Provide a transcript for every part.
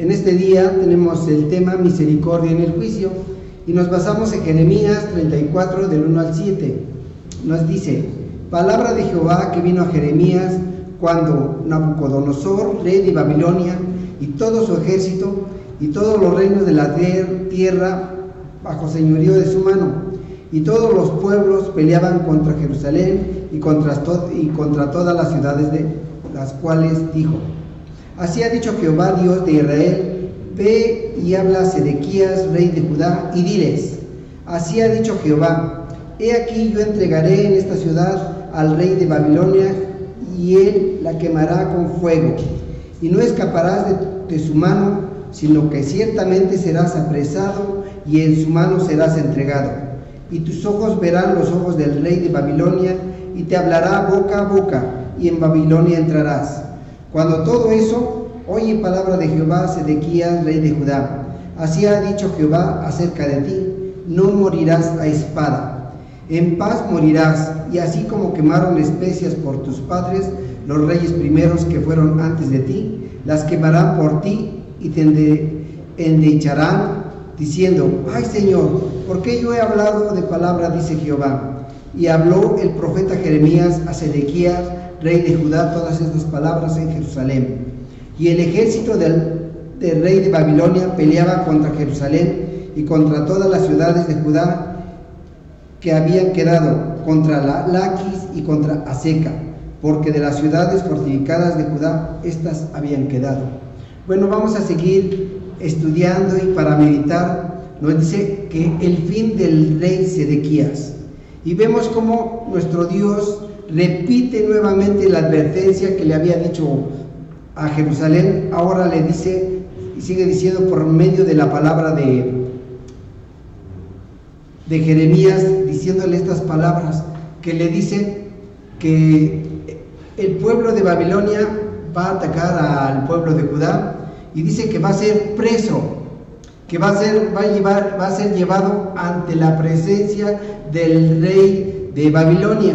En este día tenemos el tema misericordia en el juicio y nos basamos en Jeremías 34 del 1 al 7. Nos dice, palabra de Jehová que vino a Jeremías cuando Nabucodonosor, rey de Babilonia, y todo su ejército y todos los reinos de la tierra bajo señorío de su mano, y todos los pueblos peleaban contra Jerusalén y contra, y contra todas las ciudades de las cuales dijo, así ha dicho Jehová Dios de Israel, ve y habla a Sedequías, rey de Judá, y diles, así ha dicho Jehová, he aquí yo entregaré en esta ciudad al rey de Babilonia, y él la quemará con fuego, y no escaparás de, de su mano, sino que ciertamente serás apresado y en su mano serás entregado. Y tus ojos verán los ojos del rey de Babilonia, y te hablará boca a boca, y en Babilonia entrarás. Cuando todo eso, oye palabra de Jehová, Sedequías, rey de Judá. Así ha dicho Jehová acerca de ti, no morirás a espada. En paz morirás, y así como quemaron especias por tus padres, los reyes primeros que fueron antes de ti, las quemarán por ti y te endecharán, diciendo, ay Señor, ¿por qué yo he hablado de palabra, dice Jehová? Y habló el profeta Jeremías a Sedequías, rey de Judá, todas estas palabras en Jerusalén. Y el ejército del, rey de Babilonia peleaba contra Jerusalén y contra todas las ciudades de Judá que habían quedado, contra la Laquis y contra Aseca, porque de las ciudades fortificadas de Judá estas habían quedado. Bueno, vamos a seguir estudiando y para meditar nos dice que el fin del rey Sedequías. Y vemos cómo nuestro Dios repite nuevamente la advertencia que le había dicho a Jerusalén, ahora le dice y sigue diciendo por medio de la palabra de, de Jeremías, diciéndole estas palabras, que le dice que el pueblo de Babilonia va a atacar al pueblo de Judá y dice que va a ser preso, que va a ser, va a llevar, va a ser llevado ante la presencia del rey de Babilonia,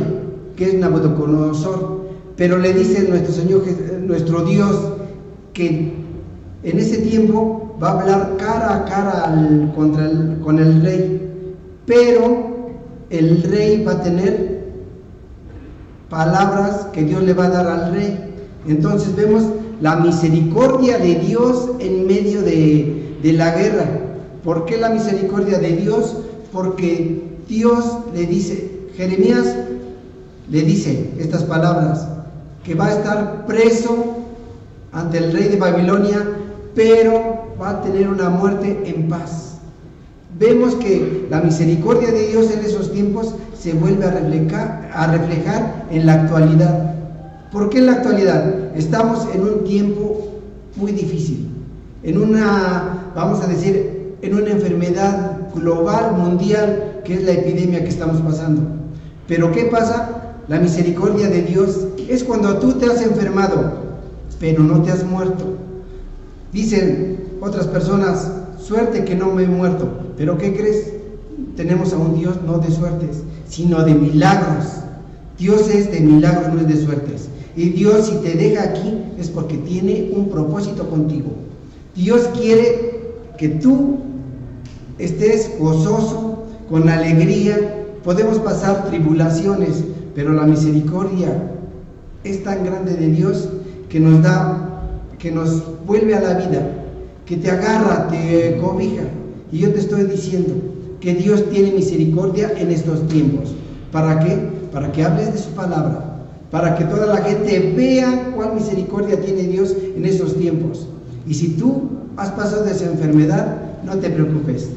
que es Nabucodonosor. Pero le dice nuestro Señor, nuestro Dios, que en ese tiempo va a hablar cara a cara contra con el rey, pero el rey va a tener palabras que Dios le va a dar al rey. Entonces vemos la misericordia de Dios en medio de, de la guerra. ¿Por qué la misericordia de Dios? Porque Dios le dice, Jeremías le dice estas palabras, que va a estar preso ante el rey de Babilonia, pero va a tener una muerte en paz. Vemos que la misericordia de Dios en esos tiempos se vuelve a reflejar, en la actualidad. ¿Por qué en la actualidad? Estamos en un tiempo muy difícil, en una, vamos a decir, en una enfermedad global, mundial, que es la epidemia que estamos pasando. Pero ¿qué pasa? La misericordia de Dios es cuando tú te has enfermado, pero no te has muerto. Dicen otras personas, suerte que no me he muerto, pero ¿qué crees? Tenemos a un Dios no de suertes, sino de milagros. Dios es de milagros, no es de suertes. Y Dios si te deja aquí es porque tiene un propósito contigo. Dios quiere que tú estés gozoso, con alegría. Podemos pasar tribulaciones, pero la misericordia es tan grande de Dios que nos da, que nos vuelve a la vida, que te agarra, te cobija. Y yo te estoy diciendo que Dios tiene misericordia en estos tiempos. ¿Para qué? Para que hables de su palabra, para que toda la gente vea cuál misericordia tiene Dios en estos tiempos. Y si tú has pasado de esa enfermedad, no te preocupes.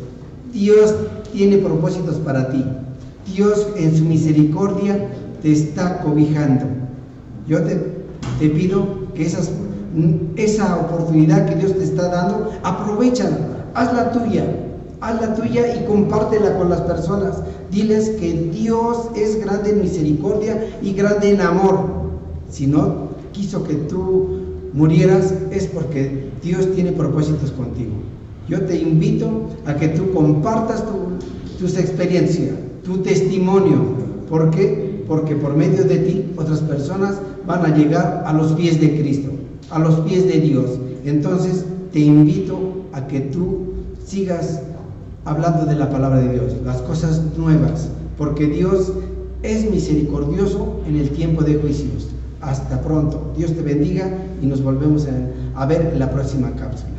Dios tiene propósitos para ti. Dios en su misericordia te está cobijando. Yo te, te pido que esa oportunidad que Dios te está dando, aprovechala, hazla tuya, hazla tuya y compártela con las personas. Diles que Dios es grande en misericordia y grande en amor. Si no quiso que tú murieras es porque Dios tiene propósitos contigo. Yo te invito a que tú compartas tu, tus experiencias, tu testimonio. ¿Por qué? Porque por medio de ti otras personas van a llegar a los pies de Cristo, a los pies de Dios. Entonces, te invito a que tú sigas hablando de la palabra de Dios, las cosas nuevas, porque Dios es misericordioso en el tiempo de juicios. Hasta pronto. Dios te bendiga y nos volvemos a, ver en la próxima cápsula.